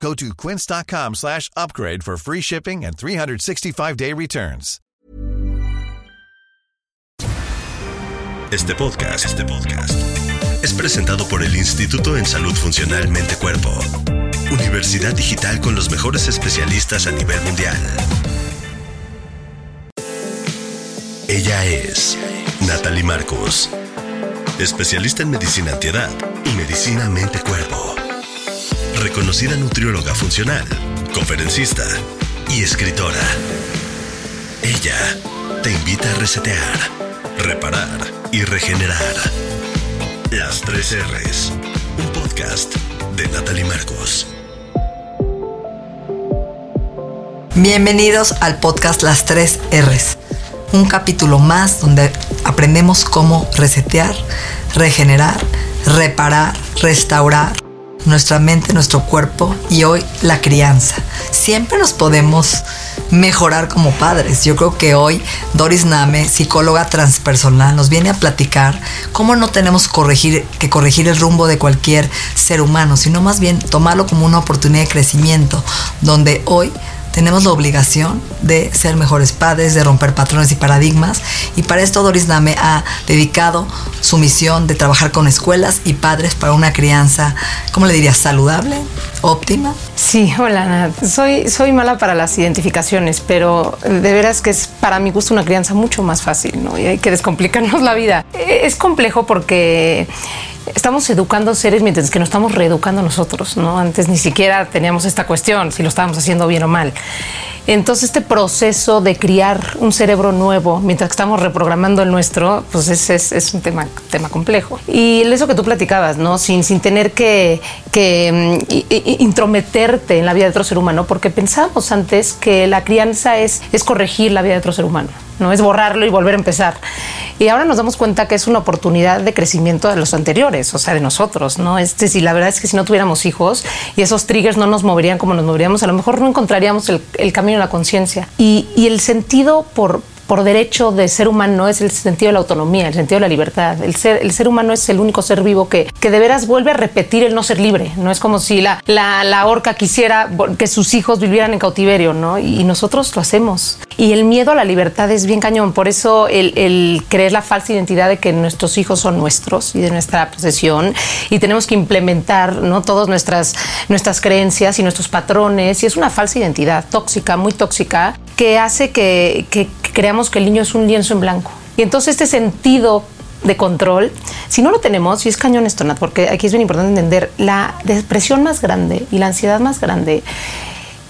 Go to quince.com slash upgrade for free shipping and 365-day returns. Este podcast, este podcast es presentado por el Instituto en Salud Funcional Mente Cuerpo, Universidad Digital con los mejores especialistas a nivel mundial. Ella es Natalie Marcos, especialista en medicina antiedad y medicina mente-cuerpo. Reconocida nutrióloga funcional, conferencista y escritora. Ella te invita a resetear, reparar y regenerar. Las tres R's, un podcast de Natalie Marcos. Bienvenidos al podcast Las tres R's, un capítulo más donde aprendemos cómo resetear, regenerar, reparar, restaurar nuestra mente, nuestro cuerpo y hoy la crianza. Siempre nos podemos mejorar como padres. Yo creo que hoy Doris Name, psicóloga transpersonal, nos viene a platicar cómo no tenemos corregir, que corregir el rumbo de cualquier ser humano, sino más bien tomarlo como una oportunidad de crecimiento, donde hoy tenemos la obligación de ser mejores padres, de romper patrones y paradigmas. Y para esto Doris Name ha dedicado su misión de trabajar con escuelas y padres para una crianza, ¿cómo le diría? Saludable, óptima. Sí, hola Nat. Soy, soy mala para las identificaciones, pero de veras que es para mi gusto una crianza mucho más fácil, ¿no? Y hay que descomplicarnos la vida. Es complejo porque estamos educando seres mientras que nos estamos reeducando nosotros, ¿no? Antes ni siquiera teníamos esta cuestión, si lo estábamos haciendo bien o mal. Entonces, este proceso de criar un cerebro nuevo mientras estamos reprogramando el nuestro, pues es, un tema, complejo. Y eso que tú platicabas, ¿no? Sin, sin tener que, mm, intrometerte en la vida de otro ser humano, porque pensábamos antes que la crianza es, es corregir la vida de otro ser humano no es borrarlo y volver a empezar. Y ahora nos damos cuenta que es una oportunidad de crecimiento de los anteriores, o sea, de nosotros, ¿no? Este, si la verdad es que si no tuviéramos hijos y esos triggers no nos moverían como nos moveríamos, a lo mejor no encontraríamos el, camino la conciencia. Y, y el sentido por, por derecho de ser humano es el sentido de la autonomía, el sentido de la libertad. El ser, el ser humano es el único ser vivo que, que de veras vuelve a repetir el no ser libre. No es como si la, la, la orca quisiera que sus hijos vivieran en cautiverio, ¿no? Y, nosotros lo hacemos. Y el miedo a la libertad es bien cañón. Por eso el, el creer la falsa identidad de que nuestros hijos son nuestros y de nuestra posesión y tenemos que implementar, ¿no? Todas nuestras, nuestras creencias y nuestros patrones. Y es una falsa identidad tóxica, muy tóxica, que hace que creamos que el niño es un lienzo en blanco. Y entonces este sentido de control, si no lo tenemos, y es cañón esto, porque aquí es bien importante entender, la depresión más grande y la ansiedad más grande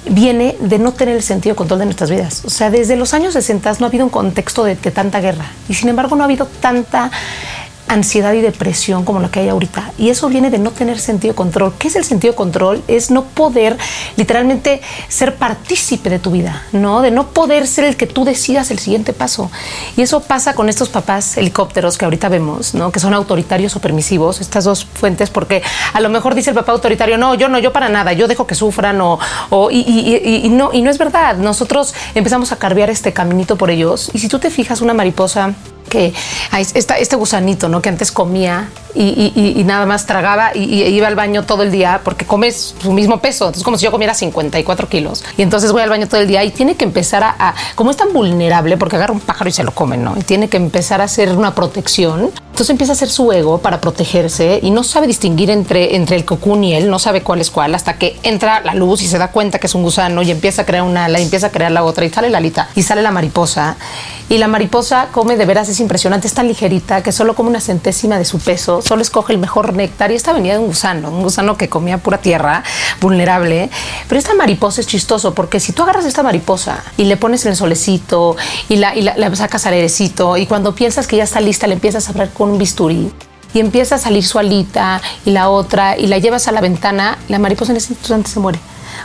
viene de no tener el sentido de control de nuestras vidas. O sea, desde los años 60 no ha habido un contexto de tanta guerra y sin embargo no ha habido tanta ansiedad y depresión como la que hay ahorita. Y eso viene de no tener sentido de control. ¿Qué es el sentido de control? Es no poder literalmente ser partícipe de tu vida, ¿no? De no poder ser el que tú decidas el siguiente paso. Y eso pasa con estos papás helicópteros que ahorita vemos, ¿no? Que son autoritarios o permisivos, estas dos fuentes, porque a lo mejor dice el papá autoritario, no, yo no, yo para nada, yo dejo que sufran o, o y, y, y, no, y no es verdad. Nosotros empezamos a carbear este caminito por ellos. Y si tú te fijas, una mariposa que este gusanito, ¿no? Que antes comía y, nada más tragaba y, y, iba al baño todo el día porque comes su mismo peso. Entonces, como si yo comiera 54 kilos. Y entonces voy al baño todo el día y tiene que empezar a, a como es tan vulnerable, porque agarra un pájaro y se lo come, ¿no? Y tiene que empezar a hacer una protección. Entonces empieza a hacer su ego para protegerse y no sabe distinguir entre, entre el cocún y él, no sabe cuál es cuál, hasta que entra la luz y se da cuenta que es un gusano y empieza a crear una ala y empieza a crear la otra y sale la alita y sale la mariposa. Y la mariposa come de veras, es impresionante, es tan ligerita que solo come una centésima de su peso, solo escoge el mejor néctar y esta venía de un gusano, un gusano que comía pura tierra, vulnerable. Pero esta mariposa es chistoso porque si tú agarras esta mariposa y le pones el solecito y la, y la, la sacas al airecito y cuando piensas que ya está lista le empiezas a hablar con un bisturí y empieza a salir su alita y la otra y la llevas a la ventana, la mariposa en ese instante se muere.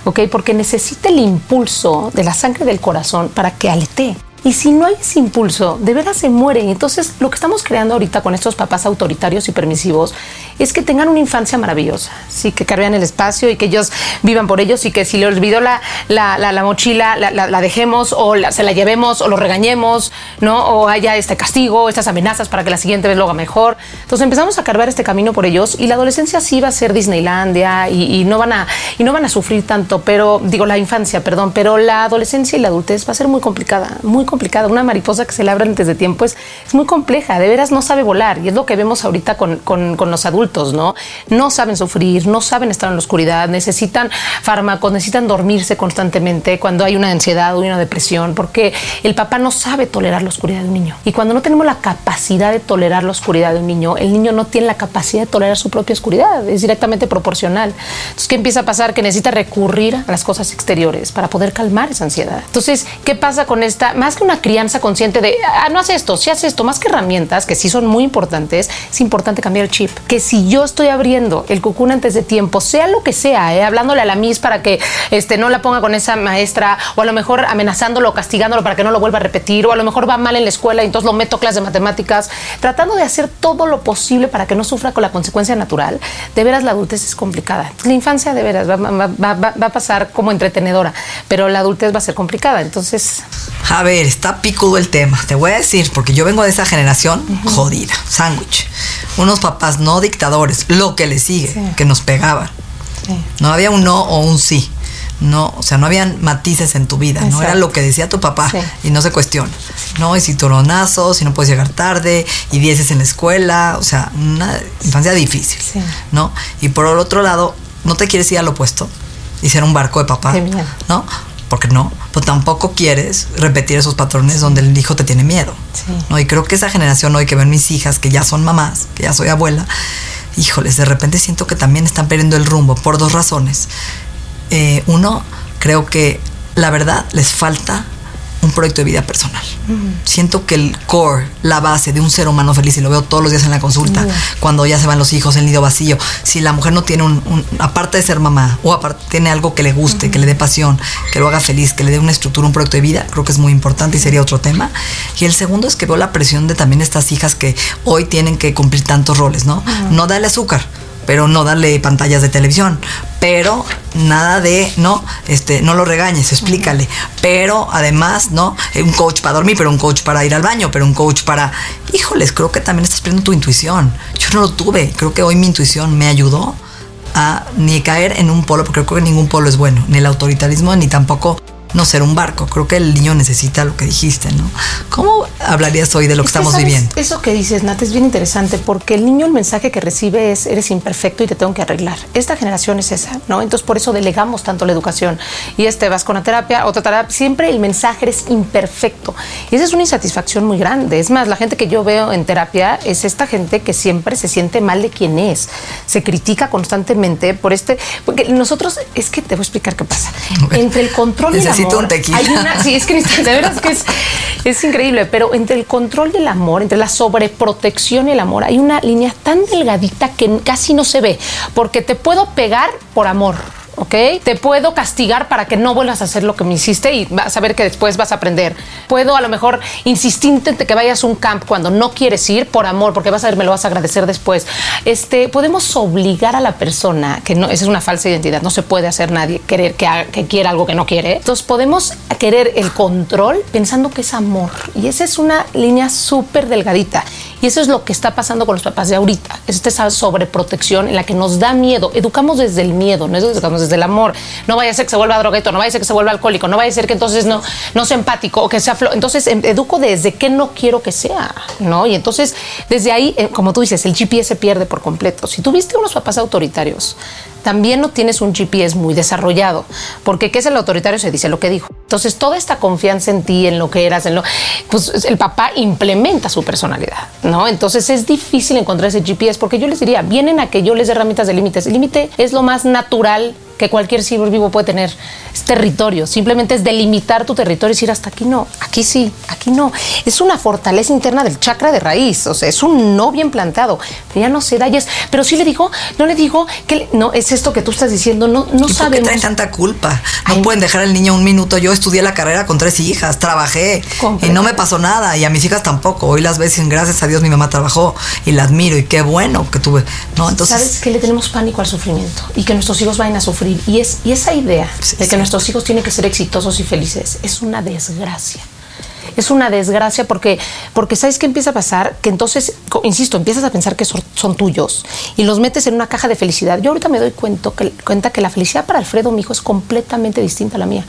¿ok? Porque necesita el impulso de la sangre del corazón para que aletee. Y si no hay ese impulso, de veras se muere. Entonces, lo que estamos creando ahorita con estos papás autoritarios y permisivos es que tengan una infancia maravillosa, sí, que carguen el espacio y que ellos vivan por ellos y que si le olvidó la, la, la, mochila, la, dejemos o se la llevemos o lo regañemos, ¿no? O haya este castigo, estas amenazas para que la siguiente vez lo haga mejor. Entonces empezamos a cargar este camino por ellos y la adolescencia sí va a ser Disneylandia y, no, van a, y no van a sufrir tanto, pero digo la infancia, perdón, pero la adolescencia y la adultez va a ser muy complicada, muy complicada. Una mariposa que se labra antes de tiempo es, es muy compleja, de veras no sabe volar y es lo que vemos ahorita con, con, con los adultos ¿no? No saben sufrir, no saben estar en la oscuridad, necesitan fármacos, necesitan dormirse constantemente cuando hay una ansiedad o una depresión, porque el papá no sabe tolerar la oscuridad de un niño. Y cuando no tenemos la capacidad de tolerar la oscuridad de un niño, el niño no tiene la capacidad de tolerar su propia oscuridad, es directamente proporcional. Entonces, ¿qué empieza a pasar? Que necesita recurrir a las cosas exteriores para poder calmar esa ansiedad. Entonces, ¿qué pasa con esta? Más que una crianza consciente de, ah, no hace esto, si hace esto, más que herramientas, que sí son muy importantes, es importante cambiar el chip. Que yo estoy abriendo el cucún antes de tiempo, sea lo que sea, ¿eh? hablándole a la Miss para que este, no la ponga con esa maestra, o a lo mejor amenazándolo o castigándolo para que no lo vuelva a repetir, o a lo mejor va mal en la escuela y entonces lo meto a clases de matemáticas, tratando de hacer todo lo posible para que no sufra con la consecuencia natural, de veras la adultez es complicada. La infancia de veras va, va a pasar como entretenedora, pero la adultez va a ser complicada, entonces... A ver, está picudo el tema, te voy a decir, porque yo vengo de esa generación jodida, sándwich. Unos papás no dictadores, lo que le sigue, que nos pegaban. No había un no o un sí. No, o sea, no habían matices en tu vida, no era lo que decía tu papá y no se cuestiona. No, y si toronazo, si no puedes llegar tarde, y dieces en la escuela, o sea, una infancia difícil, ¿no? Y por el otro lado, no te quieres ir al opuesto y ser un barco de papá, ¿no? Porque no, pues tampoco quieres repetir esos patrones donde el hijo te tiene miedo. ¿no? Y creo que esa generación hoy que ven mis hijas, que ya son mamás, que ya soy abuela, híjoles, de repente siento que también están perdiendo el rumbo por dos razones. Eh, uno, creo que la verdad les falta un proyecto de vida personal. Siento que el core, la base de un ser humano feliz, y lo veo todos los días en la consulta, cuando ya se van los hijos, el nido vacío, si la mujer no tiene un, aparte de ser mamá, o aparte tiene algo que le guste, que le dé pasión, que lo haga feliz, que le dé una estructura, un proyecto de vida, creo que es muy importante y sería otro tema. Y el segundo es que veo la presión de también estas hijas que hoy tienen que cumplir tantos roles, ¿no? No darle azúcar pero no darle pantallas de televisión, pero nada de, no, este, no lo regañes, explícale, pero además, no, un coach para dormir, pero un coach para ir al baño, pero un coach para, híjoles, creo que también estás perdiendo tu intuición. Yo no lo tuve, creo que hoy mi intuición me ayudó a ni caer en un polo, porque creo que ningún polo es bueno, ni el autoritarismo, ni tampoco no ser un barco. Creo que el niño necesita lo que dijiste, ¿no? ¿Cómo hablarías hoy de lo que estamos viviendo? Eso que dices, Nat, es bien interesante porque el niño el mensaje que recibe es eres imperfecto y te tengo que arreglar. Esta generación es esa, ¿no? Entonces por eso delegamos tanto la educación. Y este vas con la terapia, otra terapia, siempre el mensaje eres imperfecto. Y esa es una insatisfacción muy grande. Es más, la gente que yo veo en terapia es esta gente que siempre se siente mal de quién es. Se critica constantemente por este... Porque nosotros, es que te voy a explicar qué pasa. Entre el control y la hay una, sí, es que de verdad es que es, increíble, pero entre el control del amor, entre la sobreprotección y el amor, hay una línea tan delgadita que casi no se ve, porque te puedo pegar por amor ¿ok? Te puedo castigar para que no vuelvas a hacer lo que me hiciste y vas a ver que después vas a aprender. Puedo a lo mejor insistirte que vayas a un camp cuando no quieres ir por amor, porque vas a ver, me lo vas a agradecer después. Este, podemos obligar a la persona, que no, esa es una falsa identidad, no se puede hacer nadie querer que, que quiera algo que no quiere. Entonces podemos querer el control pensando que es amor. Y esa es una línea súper delgadita. Y eso es lo que está pasando con los papás de ahorita. Es esa sobreprotección en la que nos da miedo. Educamos desde el miedo, no educamos desde el amor. No vaya a ser que se vuelva drogueto, no vaya a ser que se vuelva alcohólico, no vaya a ser que entonces no, no sea empático o que sea... Entonces em, educo desde que no quiero que sea, ¿no? Y entonces desde ahí, eh, como tú dices, el GPS se pierde por completo. Si tuviste unos papás autoritarios, también no tienes un GPS muy desarrollado, porque ¿qué es el autoritario? Se dice lo que dijo. Entonces, toda esta confianza en ti, en lo que eras, en lo, pues el papá implementa su personalidad, ¿no? Entonces es difícil encontrar ese GPS, porque yo les diría, vienen a que yo les dé herramientas de límites. El límite es lo más natural que cualquier ser vivo puede tener. Es territorio, simplemente es delimitar tu territorio y decir hasta aquí no, aquí sí, aquí no. Es una fortaleza interna del chakra de raíz, o sea, es un no bien plantado. Pero ya no se da, y es, pero sí le digo, no le digo que no, es esto que tú estás diciendo, no, no ¿Y sabemos. ¿Por qué traen tanta culpa? No pueden dejar al niño un minuto. Yo estudié la carrera con tres hijas, trabajé y no me pasó nada, y a mis hijas tampoco. Hoy las ves gracias a Dios mi mamá trabajó y la admiro y qué bueno que tuve. No, entonces. ¿Sabes que le tenemos pánico al sufrimiento y que nuestros hijos vayan a sufrir? Y, es, y esa idea de que nuestros hijos tienen que ser exitosos y felices es una desgracia es una desgracia porque, porque ¿sabes qué empieza a pasar? Que entonces, insisto, empiezas a pensar que son, tuyos y los metes en una caja de felicidad. Yo ahorita me doy cuenta que, cuenta que la felicidad para Alfredo, mi hijo, es completamente distinta a la mía.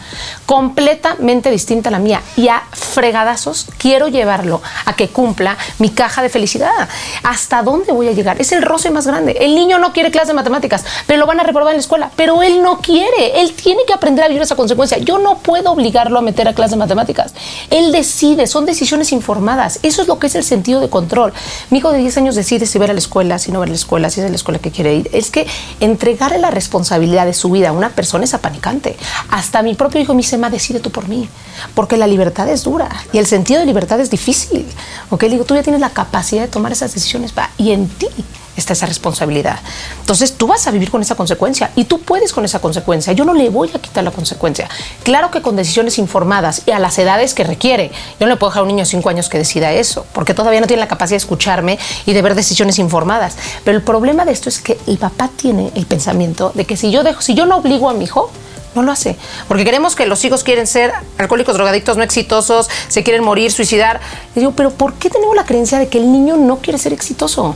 Completamente distinta a la mía. Y a fregadazos quiero llevarlo a que cumpla mi caja de felicidad. ¿Hasta dónde voy a llegar? Es el roce más grande. El niño no quiere clase de matemáticas, pero lo van a reprobar en la escuela. Pero él no quiere. Él tiene que aprender a vivir esa consecuencia. Yo no puedo obligarlo a meter a clase de matemáticas. Él decide, son decisiones informadas. Eso es lo que es el sentido de control. Mi hijo de 10 años decide si ver a la escuela, si no ver a la escuela, si es a la escuela que quiere ir. Es que entregarle la responsabilidad de su vida a una persona es apanicante. Hasta mi propio hijo me dice, ma, decide tú por mí. Porque la libertad es dura y el sentido de libertad es difícil. ¿Ok? Le digo, tú ya tienes la capacidad de tomar esas decisiones va, y en ti está esa responsabilidad. Entonces tú vas a vivir con esa consecuencia y tú puedes con esa consecuencia. Yo no le voy a quitar la consecuencia. Claro que con decisiones informadas y a las edades que requiere. Yo no le puedo dejar a un niño de 5 años que decida eso, porque todavía no tiene la capacidad de escucharme y de ver decisiones informadas. Pero el problema de esto es que el papá tiene el pensamiento de que si yo dejo, si yo no obligo a mi hijo, no lo hace. Porque queremos que los hijos quieren ser alcohólicos, drogadictos, no exitosos, se quieren morir, suicidar. Le digo, pero ¿por qué tenemos la creencia de que el niño no quiere ser exitoso?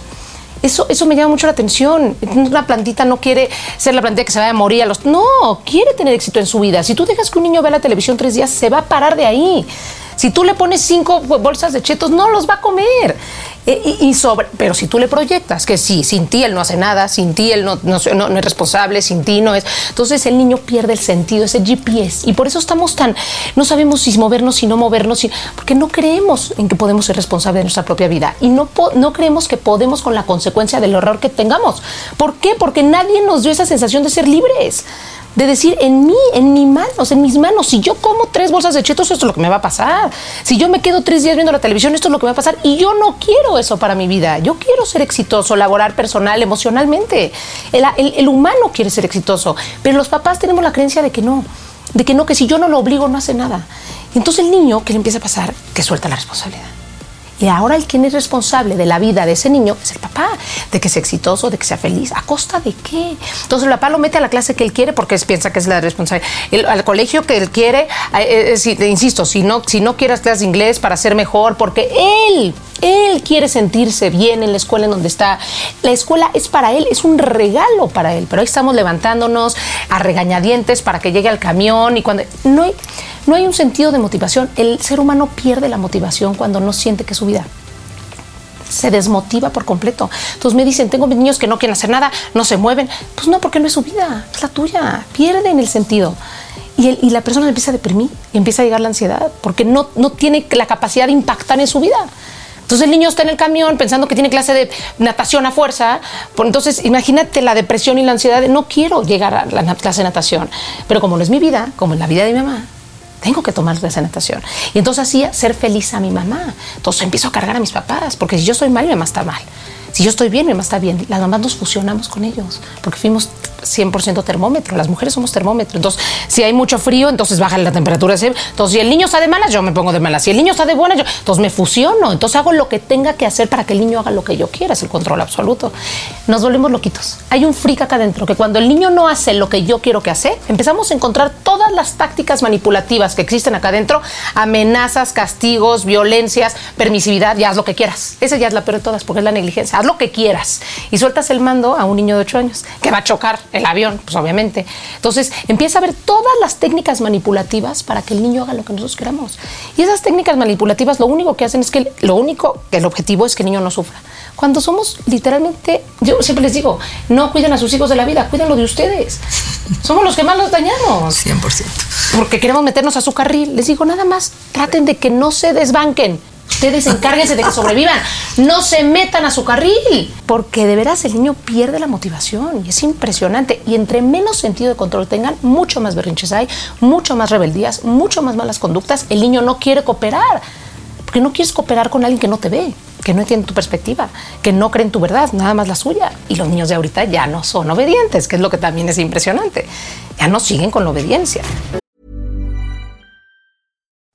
Eso, eso me llama mucho la atención. Una plantita no quiere ser la plantita que se vaya a morir a los... No, quiere tener éxito en su vida. Si tú dejas que un niño vea la televisión tres días, se va a parar de ahí. Si tú le pones cinco bolsas de chetos, no los va a comer. E, y, sobre, pero si tú le proyectas que sí, sin ti él no hace nada, sin ti él no, no, es responsable, sin ti no es. Entonces el niño pierde el sentido, ese GPS. Y por eso estamos tan. No sabemos si movernos, si no movernos, porque no creemos en que podemos ser responsables de nuestra propia vida. Y no, no creemos que podemos con la consecuencia del error que tengamos. ¿Por qué? Porque nadie nos dio esa sensación de ser libres de decir en mí, en mis manos, en mis manos, si yo como tres bolsas de chetos, esto es lo que me va a pasar. Si yo me quedo tres días viendo la televisión, esto es lo que me va a pasar. Y yo no quiero eso para mi vida. Yo quiero ser exitoso, laborar personal, emocionalmente. El, humano quiere ser exitoso, pero los papás tenemos la creencia de que no, de que no, que si yo no lo obligo, no hace nada. Entonces el niño, ¿qué le empieza a pasar? Que suelta la responsabilidad. Y ahora el quien es responsable de la vida de ese niño es el papá, de que sea exitoso, de que sea feliz. ¿A costa de qué? Entonces el papá lo mete a la clase que él quiere porque piensa que es la responsable. al colegio que él quiere, eh, eh, insisto, si no, si no quieres clases de inglés para ser mejor, porque él él quiere sentirse bien en la escuela en donde está. La escuela es para él, es un regalo para él. Pero ahí estamos levantándonos a regañadientes para que llegue al camión y cuando no hay, no hay un sentido de motivación. El ser humano pierde la motivación cuando no siente que su vida se desmotiva por completo. Entonces me dicen, tengo niños que no quieren hacer nada, no se mueven. Pues no, porque no es su vida, es la tuya. Pierden el sentido. Y, y la persona empieza a deprimir y empieza a llegar la ansiedad porque no, no tiene la capacidad de impactar en su vida. Entonces el niño está en el camión pensando que tiene clase de natación a fuerza. Entonces imagínate la depresión y la ansiedad de no quiero llegar a la clase de natación. Pero como no es mi vida, como es la vida de mi mamá, tengo que tomar clase de natación. Y entonces hacía ser feliz a mi mamá. Entonces empiezo a cargar a mis papás, porque si yo estoy mal, mi mamá está mal. Si yo estoy bien, mi mamá está bien. Las mamás nos fusionamos con ellos, porque fuimos 100% termómetro. Las mujeres somos termómetro. Entonces, si hay mucho frío, entonces baja la temperatura. Entonces, si el niño está de malas, yo me pongo de malas. Si el niño está de buenas, yo. Entonces me fusiono. Entonces hago lo que tenga que hacer para que el niño haga lo que yo quiera. Es el control absoluto. Nos volvemos loquitos. Hay un freak acá adentro que cuando el niño no hace lo que yo quiero que hace, empezamos a encontrar todas las tácticas manipulativas que existen acá adentro: amenazas, castigos, violencias, permisividad. Ya haz lo que quieras. Esa ya es la peor de todas porque es la negligencia. Haz lo que quieras. Y sueltas el mando a un niño de 8 años que va a chocar el avión, pues obviamente. Entonces empieza a ver todas las técnicas manipulativas para que el niño haga lo que nosotros queramos. Y esas técnicas manipulativas lo único que hacen es que lo único, que el objetivo es que el niño no sufra. Cuando somos literalmente, yo siempre les digo, no cuiden a sus hijos de la vida, cuídenlo de ustedes. Somos los que más los dañamos. 100%. Porque queremos meternos a su carril. Les digo, nada más, traten de que no se desbanquen Ustedes encárguense de que sobrevivan. No se metan a su carril. Porque de veras el niño pierde la motivación y es impresionante. Y entre menos sentido de control tengan, mucho más berrinches hay, mucho más rebeldías, mucho más malas conductas. El niño no quiere cooperar. Porque no quieres cooperar con alguien que no te ve, que no entiende tu perspectiva, que no cree en tu verdad, nada más la suya. Y los niños de ahorita ya no son obedientes, que es lo que también es impresionante. Ya no siguen con la obediencia.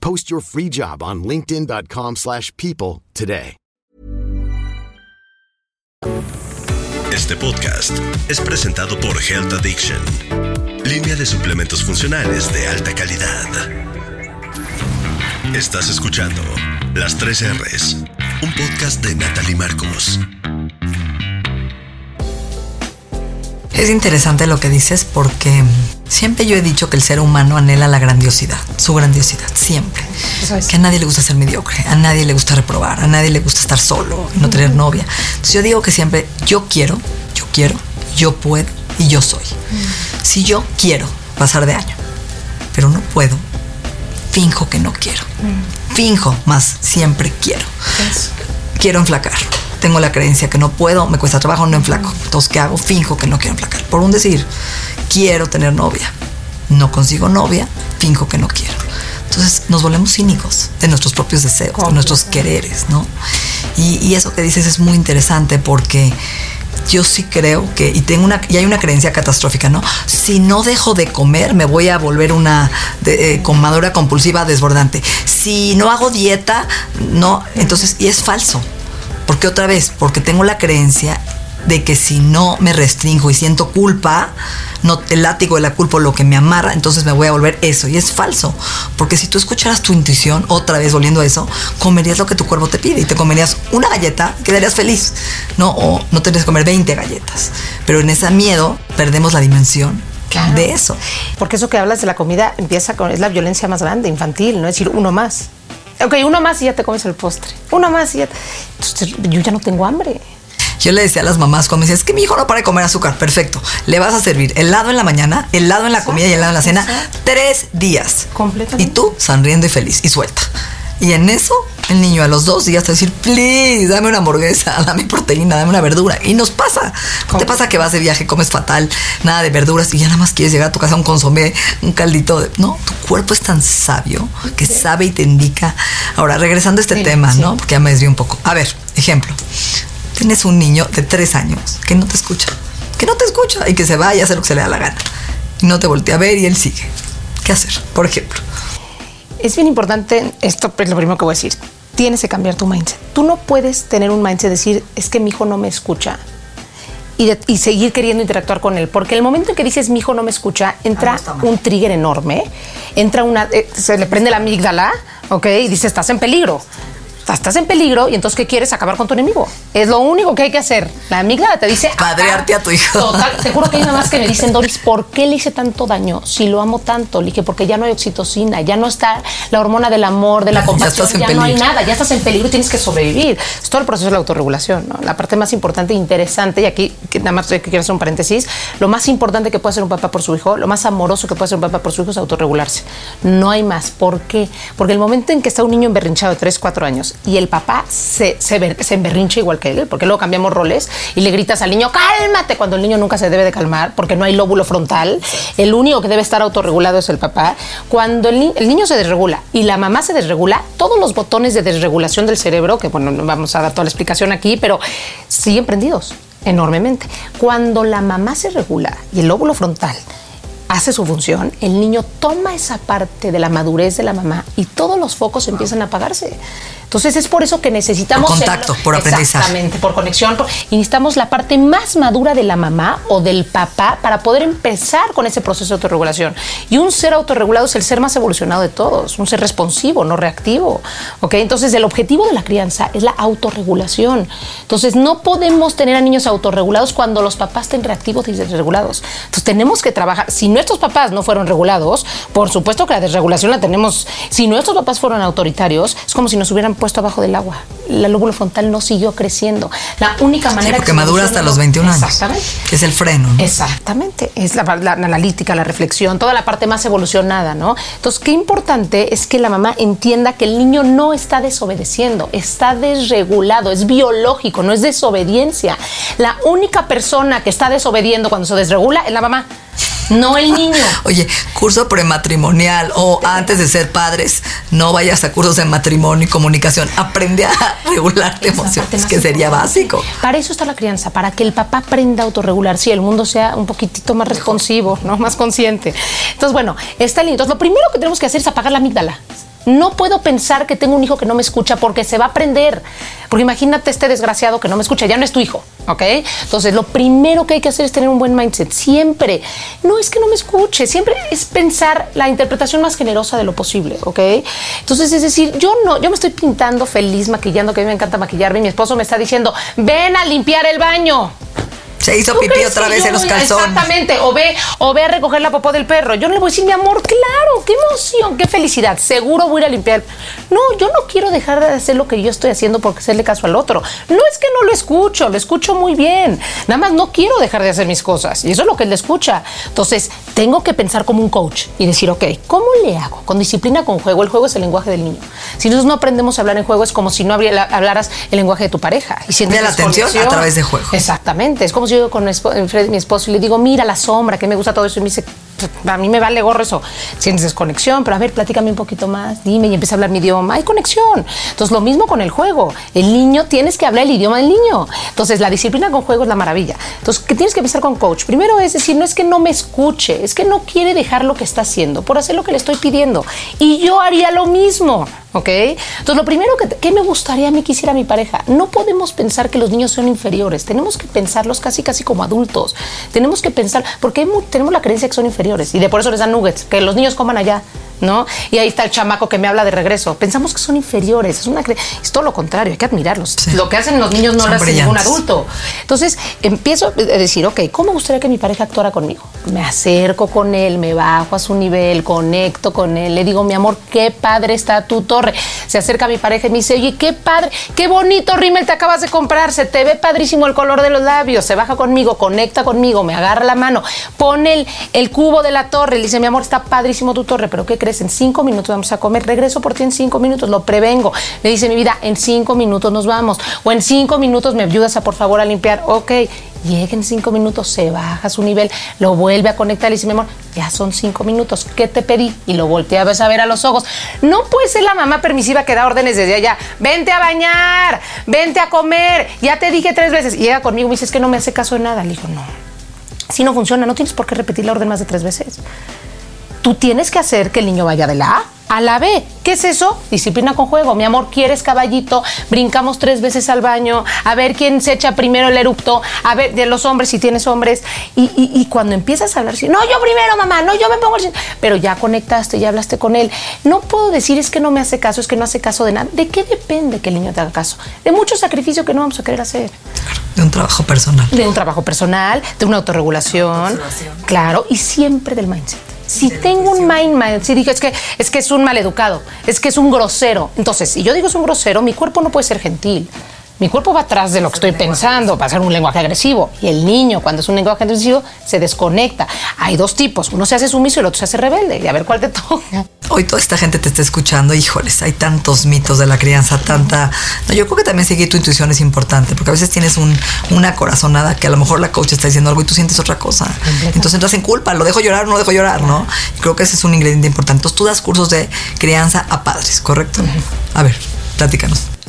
Post your free job on linkedin.com/people slash people today. Este podcast es presentado por Health Addiction, línea de suplementos funcionales de alta calidad. Estás escuchando Las 3 R's, un podcast de Natalie Marcos. Es interesante lo que dices porque siempre yo he dicho que el ser humano anhela la grandiosidad, su grandiosidad, siempre. Eso es. Que a nadie le gusta ser mediocre, a nadie le gusta reprobar, a nadie le gusta estar solo no tener novia. Entonces yo digo que siempre yo quiero, yo quiero, yo puedo y yo soy. Si yo quiero pasar de año, pero no puedo, finjo que no quiero. Finjo, más siempre quiero. Quiero enflacar. Tengo la creencia que no puedo, me cuesta trabajo, no enflaco. Entonces, ¿qué hago? Finjo que no quiero enflacar. Por un decir, quiero tener novia. No consigo novia, finjo que no quiero. Entonces nos volvemos cínicos de nuestros propios deseos, de nuestros quereres, ¿no? Y, y eso que dices es muy interesante porque yo sí creo que, y tengo una, y hay una creencia catastrófica, ¿no? Si no dejo de comer, me voy a volver una de- eh, comadora compulsiva desbordante. Si no hago dieta, no, entonces, y es falso. Porque otra vez, porque tengo la creencia de que si no me restringo y siento culpa, no el látigo de la culpa lo que me amarra, entonces me voy a volver eso. Y es falso. Porque si tú escucharas tu intuición, otra vez volviendo a eso, comerías lo que tu cuerpo te pide y te comerías una galleta, quedarías feliz. No, o no tendrías que comer 20 galletas. Pero en ese miedo perdemos la dimensión Claro. de eso. Porque eso que hablas de la comida empieza con, es la violencia más grande, infantil, ¿no? Es decir, uno más. Ok, uno más y ya te comes el postre. Uno más y ya. te- Entonces, yo ya no tengo hambre. Yo le decía a las mamás cuando me decían, es que mi hijo no para de comer azúcar. Perfecto. Le vas a servir helado en la mañana, helado en la comida y helado en la cena. Tres días. Completamente. Y tú sonriendo y feliz y suelta. Y en eso, el niño a los dos días te va a decir, please, dame una hamburguesa, dame proteína, dame una verdura. Y nos pasa. ¿No te pasa que vas de viaje, comes fatal, nada de verduras y ya nada más quieres llegar a tu casa un consomé, un caldito de... No, tu cuerpo es tan sabio que sabe y te indica. Ahora, regresando a este Sí, tema, sí. ¿no? Porque ya me desvié un poco. A ver, ejemplo. Tienes un niño de tres años que no te escucha, que no te escucha y que se va y hace lo que se le da la gana. Y no te voltea a ver y él sigue. ¿Qué hacer? Por ejemplo. Es bien importante, esto es lo primero que voy a decir. Tienes que cambiar tu mindset. Tú no puedes tener un mindset de decir, es que mi hijo no me escucha. Y, de- y seguir queriendo interactuar con él. Porque el momento en que dices, mi hijo no me escucha, entra un trigger enorme. Entra una. eh, se le prende la amígdala, ¿ok? Y dice, estás en peligro. Estás en peligro y entonces, ¿qué quieres? Acabar con tu enemigo. Es lo único que hay que hacer. La amígdala te dice. Padrearte a tu hijo. Total, te juro que hay mamás que me dicen, Doris, ¿por qué le hice tanto daño si lo amo tanto? Le dije, porque ya no hay oxitocina, ya no está la hormona del amor, de la compasión, ya, no hay nada, ya estás en peligro y tienes que sobrevivir. Es todo el proceso de la autorregulación, ¿no? La parte más importante e interesante, y aquí que nada más que quiero hacer un paréntesis, lo más importante que puede hacer un papá por su hijo, lo más amoroso que puede hacer un papá por su hijo es autorregularse. No hay más. ¿Por qué? Porque el momento en que está un niño emberrinchado de 3, 4 años y el papá se, se, se emberrincha igual que él, porque luego cambiamos roles y le gritas al niño, cálmate, cuando el niño nunca se debe de calmar, porque no hay lóbulo frontal. El único que debe estar autorregulado es el papá. Cuando el, el niño se desregula y la mamá se desregula, todos los botones de desregulación del cerebro, que bueno, no vamos a dar toda la explicación aquí, pero siguen prendidos enormemente. Cuando la mamá se regula y el lóbulo frontal hace su función, el niño toma esa parte de la madurez de la mamá y todos los focos empiezan a apagarse. Entonces es por eso que necesitamos... Por contacto, por aprendizaje. Exactamente, por conexión. Por, y necesitamos la parte más madura de la mamá o del papá para poder empezar con ese proceso de autorregulación. Y un ser autorregulado es el ser más evolucionado de todos, un ser responsivo, no reactivo. ¿ok? Entonces el objetivo de la crianza es la autorregulación. Entonces no podemos tener a niños autorregulados cuando los papás estén reactivos y desregulados. Entonces tenemos que trabajar. Si nuestros papás no fueron regulados, por supuesto que la desregulación la tenemos. Si nuestros papás fueron autoritarios, es como si nos hubieran puesto abajo del agua. La lóbulo frontal no siguió creciendo. La única manera Sí, porque que madura hasta los 21 años. Exactamente. Que es el freno. ¿no? Exactamente, es la, la- la analítica, la reflexión, toda la parte más evolucionada, ¿no? Entonces, qué importante es que la mamá entienda que el niño no está desobedeciendo, está desregulado, es biológico, no es desobediencia. La única persona que está desobediendo cuando se desregula es la mamá, no el niño. Oye, curso prematrimonial o antes de ser padres, no vayas a cursos de matrimonio y comunicación. Aprende a parte emociones, que sería importante. básico. Para eso está la crianza, para que el papá aprenda a autorregularse y el mundo sea un poquitito más responsivo, ¿no? Más consciente. Entonces, bueno, está lindo. Entonces, lo primero que tenemos que hacer es apagar la amígdala. No puedo pensar que tengo un hijo que no me escucha porque se va a aprender. Porque imagínate este desgraciado que no me escucha, ya no es tu hijo, ¿ok? Entonces, lo primero que hay que hacer es tener un buen mindset. Siempre. No es que no me escuche, siempre es pensar la interpretación más generosa de lo posible, ¿ok? Entonces, es decir, yo no, yo me estoy pintando feliz, maquillando, que a mí me encanta maquillarme. y Mi esposo me está diciendo, ven a limpiar el baño. Se hizo ¿Tú pipí otra vez en los calzones. Exactamente, o ve, o ve a recoger la popó del perro. Yo no le voy a decir, mi amor, claro, qué emoción, qué felicidad. Seguro voy a ir a limpiar. No, yo no quiero dejar de hacer lo que yo estoy haciendo porque hacerle caso al otro. No es que no lo escucho, lo escucho muy bien. Nada más no quiero dejar de hacer mis cosas. Y eso es lo que él le escucha. Entonces, tengo que pensar como un coach y decir, ok, ¿cómo le hago? Con disciplina, con juego. El juego es el lenguaje del niño. Si nosotros no aprendemos a hablar en juego, es como si no hablaras el lenguaje de tu pareja. Y sientes De la atención a través de juego. Exactamente. Es como yo con mi esposo y le digo, mira la sombra, que me gusta todo eso. Y me dice, a mí me vale gorro eso. Sientes desconexión, pero a ver, platícame un poquito más, dime y empieza a hablar mi idioma. Hay conexión. Entonces, lo mismo con el juego. El niño, tienes que hablar el idioma del niño. Entonces, la disciplina con juego es la maravilla. Entonces, ¿qué tienes que empezar con coach? Primero es decir, no es que no me escuche, es que no quiere dejar lo que está haciendo por hacer lo que le estoy pidiendo. Y yo haría lo mismo. ¿Ok? Entonces, lo primero que, me gustaría a mí que hiciera mi pareja, no podemos pensar que los niños son inferiores, tenemos que pensarlos casi, casi como adultos. Tenemos que pensar, porque hay tenemos la creencia que son inferiores y de por eso les dan nuggets, que los niños coman allá, ¿no? Y ahí está el chamaco que me habla de regreso. Pensamos que son inferiores, es, una es todo lo contrario, hay que admirarlos. Sí. Lo que hacen los niños no Son lo hace ningún adulto. Entonces, empiezo a decir, ok, ¿cómo me gustaría que mi pareja actuara conmigo? Me acerco con él, me bajo a su nivel, conecto con él, le digo, mi amor, qué padre está tu torre. Se acerca mi pareja y me dice, oye, qué padre, qué bonito rímel te acabas de comprar, se te ve padrísimo el color de los labios. Se baja conmigo, conecta conmigo, me agarra la mano, pone el, el cubo de la torre, le dice, mi amor, está padrísimo tu torre, pero ¿qué crees? En cinco minutos vamos a comer, regreso por ti en cinco minutos, lo prevengo. Le dice mi vida, en cinco minutos nos vamos, o en cinco minutos me ayudas a por favor a limpiar, ok. Llega en cinco minutos, se baja su nivel, lo vuelve a conectar y dice, mi amor, ya son cinco minutos, ¿qué te pedí? Y lo volteas a ver a los ojos. No puede ser la mamá permisiva que da órdenes desde allá. Vente a bañar, vente a comer, ya te dije tres veces. Y llega conmigo y me dice, es que no me hace caso de nada. Le digo, no, si no funciona, no tienes por qué repetir la orden más de tres veces. Tú tienes que hacer que el niño vaya de la A a la B. ¿Qué es eso? Disciplina con juego. Mi amor, ¿quieres caballito? Brincamos tres veces al baño. A ver quién se echa primero el erupto. A ver, de los hombres, si tienes hombres. Y, y- y cuando empiezas a hablar, así, no, yo primero, mamá, no, yo me pongo el... cin-". Pero ya conectaste, ya hablaste con él. No puedo decir es que no me hace caso, es que no hace caso de nada. ¿De qué depende que el niño te haga caso? De mucho sacrificio que no vamos a querer hacer De un trabajo personal. de un trabajo personal, de una autorregulación, claro, y siempre del mindset. Si tengo un mind mind, si digo es que es que es un maleducado, es que es un grosero. Entonces, si yo digo es un grosero, mi cuerpo no puede ser gentil. Mi cuerpo va atrás de lo que estoy pensando, va a ser un lenguaje agresivo. Y el niño, cuando es un lenguaje agresivo, se desconecta. Hay dos tipos, uno se hace sumiso y el otro se hace rebelde. Y a ver cuál te toca. Hoy toda esta gente te está escuchando, híjoles, hay tantos mitos de la crianza, tanta... No, yo creo que también seguir tu intuición es importante, porque a veces tienes un, una corazonada que a lo mejor la coach está diciendo algo y tú sientes otra cosa. Entonces entras en culpa, lo dejo llorar o no lo dejo llorar, ¿no? Y creo que ese es un ingrediente importante. Entonces tú das cursos de crianza a padres, ¿correcto? A ver,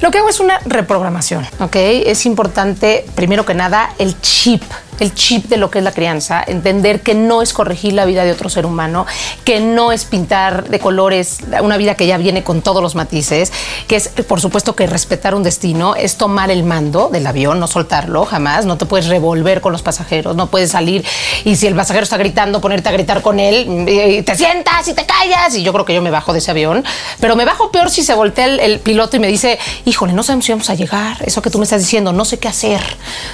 Lo que hago es una reprogramación, ¿ok? Es importante, primero que nada, el chip el chip de lo que es la crianza, entender que no es corregir la vida de otro ser humano, que no es pintar de colores una vida que ya viene con todos los matices, que es, por supuesto, que respetar un destino, es tomar el mando del avión, no soltarlo jamás, no te puedes revolver con los pasajeros, no puedes salir y si el pasajero está gritando, ponerte a gritar con él, y te sientas y te callas, y yo creo que yo me bajo de ese avión, pero me bajo peor si se voltea el, piloto y me dice, híjole, no sabemos si vamos a llegar, eso que tú me estás diciendo, no sé qué hacer,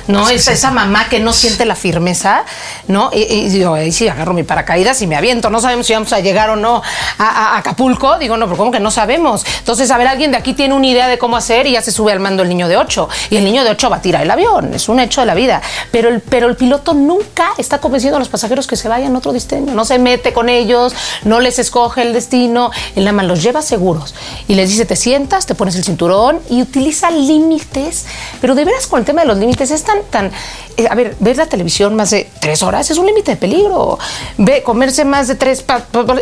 ¿no? Es esa mamá que no siente la firmeza, ¿no? Y, digo, ahí sí agarro mi paracaídas y me aviento. No sabemos si vamos a llegar o no a, Acapulco. Digo, no, pero ¿cómo que no sabemos? Entonces, a ver, alguien de aquí tiene una idea de cómo hacer y ya se sube al mando el niño de 8. Y el niño de 8 va a tirar el avión. Es un hecho de la vida. Pero el, pero el piloto nunca está convenciendo a los pasajeros que se vayan a otro destino. No se mete con ellos, no les escoge el destino. Él nada más los lleva seguros. Y les dice, te sientas, te pones el cinturón y utiliza límites. Pero de veras con el tema de los límites es tan, tan... Eh, a ver, ver la televisión más de tres horas es un límite de peligro. Ve, comerse más de tres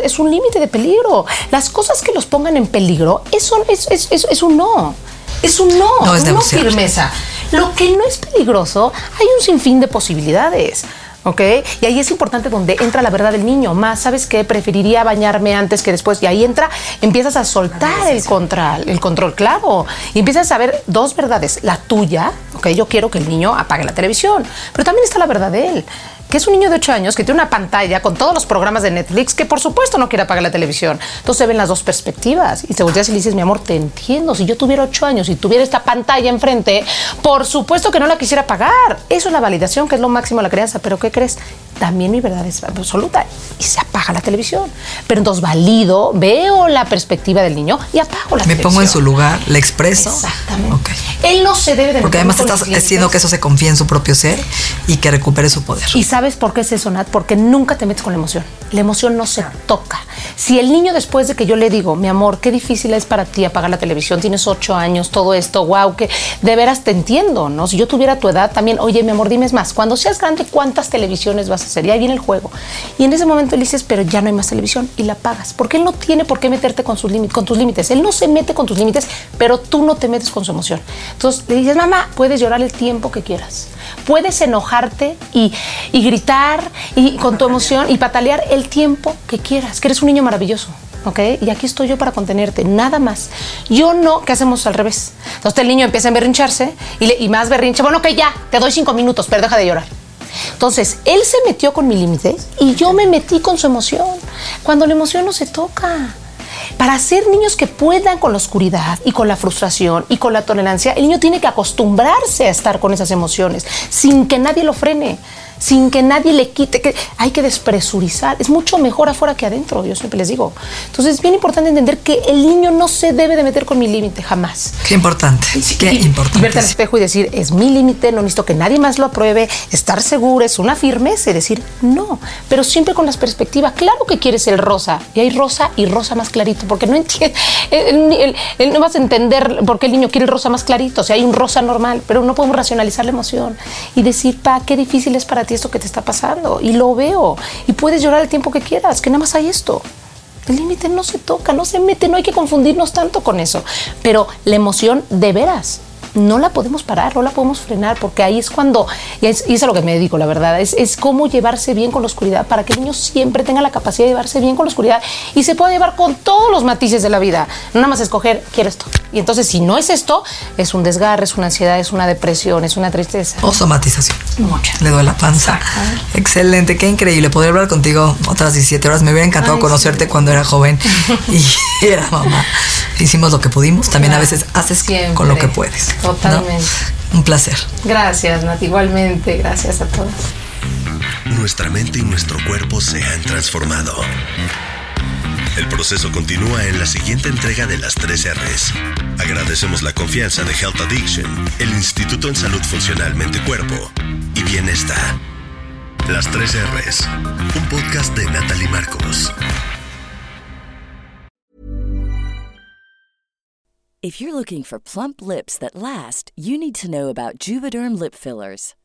es un límite de peligro. Las cosas que los pongan en peligro, eso es, es, es, un no. Es un no, no es no firmeza. Lo que no es peligroso, hay un sinfín de posibilidades. ¿Ok? Y ahí es importante donde entra la verdad del niño. Más, ¿sabes qué? Preferiría bañarme antes que después. Y ahí entra, empiezas a soltar el control, el control, claro. Y empiezas a ver dos verdades. La tuya, ¿ok? Yo quiero que el niño apague la televisión. Pero también está la verdad de él que es un niño de 8 años que tiene una pantalla con todos los programas de Netflix que por supuesto no quiere apagar la televisión. Entonces se ven las dos perspectivas y te volteas y le dices, mi amor, te entiendo. Si yo tuviera 8 años y tuviera esta pantalla enfrente, por supuesto que no la quisiera apagar. Eso es la validación, que es lo máximo de la crianza. Pero ¿qué crees? También mi verdad es absoluta y se apaga la televisión. Pero entonces valido, veo la perspectiva del niño y apago la televisión. Me pongo en su lugar, le expreso. Exactamente. Él no se debe de Porque además estás haciendo que eso se confíe en su propio ser y que recupere su poder. Y ¿Sabes por qué es eso, Nat? Porque nunca te metes con la emoción. La emoción no se toca. Si el niño después de que yo le digo, mi amor, qué difícil es para ti apagar la televisión, tienes ocho años, todo esto, wow, que de veras te entiendo, ¿no? Si yo tuviera tu edad también, oye, mi amor, dime más, cuando seas grande, ¿cuántas televisiones vas a hacer? Y ahí viene el juego. Y en ese momento le dices, pero ya no hay más televisión y la pagas. Porque él no tiene por qué meterte con, sus con tus límites. Él no se mete con tus límites, pero tú no te metes con su emoción. Entonces le dices, mamá, puedes llorar el tiempo que quieras puedes enojarte y, gritar y con tu emoción y patalear el tiempo que quieras, que eres un niño maravilloso. ¿ok? Y aquí estoy yo para contenerte, nada más. Yo no, ¿qué hacemos al revés? Entonces el niño empieza a berrincharse y, y más berrinche, bueno, que ya, te doy cinco minutos, pero deja de llorar. Entonces, él se metió con mi límite y yo me metí con su emoción. Cuando la emoción no se toca. Para ser niños que puedan con la oscuridad y con la frustración y con la tolerancia, el niño tiene que acostumbrarse a estar con esas emociones sin que nadie lo frene sin que nadie le quite, que hay que despresurizar. Es mucho mejor afuera que adentro, yo siempre les digo. Entonces es bien importante entender que el niño no se debe de meter con mi límite, jamás. Qué importante, qué importante. Verte al espejo y decir, es mi límite, no necesito que nadie más lo apruebe, estar seguro, es una firmeza y decir, no, pero siempre con las perspectivas. Claro que quieres el rosa, y hay rosa y rosa más clarito, porque no entiende, no vas a entender por qué el niño quiere el rosa más clarito, o sea, hay un rosa normal, pero no podemos racionalizar la emoción y decir, pa, qué difícil es para ti esto que te está pasando. Y lo veo. Y puedes llorar el tiempo que quieras, que nada más hay esto. El límite no se toca, no se mete, no hay que confundirnos tanto con eso. Pero la emoción de veras no la podemos parar, no la podemos frenar, porque ahí es cuando, y es, es a lo que me dedico, la verdad, es, es cómo llevarse bien con la oscuridad, para que el niño siempre tenga la capacidad de llevarse bien con la oscuridad y se pueda llevar con todos los matices de la vida. Nada más escoger, quiero esto. Y entonces, si no es esto, es un desgarre, es una ansiedad, es una depresión, es una tristeza. O somatización. Mucha. Le doy la panza. Excelente, qué increíble. Podría hablar contigo otras 17 horas. Me hubiera encantado conocerte cuando era joven y era mamá. Hicimos lo que pudimos. También a veces haces con lo que puedes. Totalmente. Un placer. Gracias, Nat. Igualmente, gracias a todos. Nuestra mente y nuestro cuerpo se han transformado. El proceso continúa en la siguiente entrega de las 3 R's. Agradecemos la confianza de Health Addiction, el Instituto en Salud Funcional Mente Cuerpo y Bienestar. Las 3 R's, un podcast de Natalie Marcos. If you're looking for plump lips that last, you need to know about Juvederm lip fillers.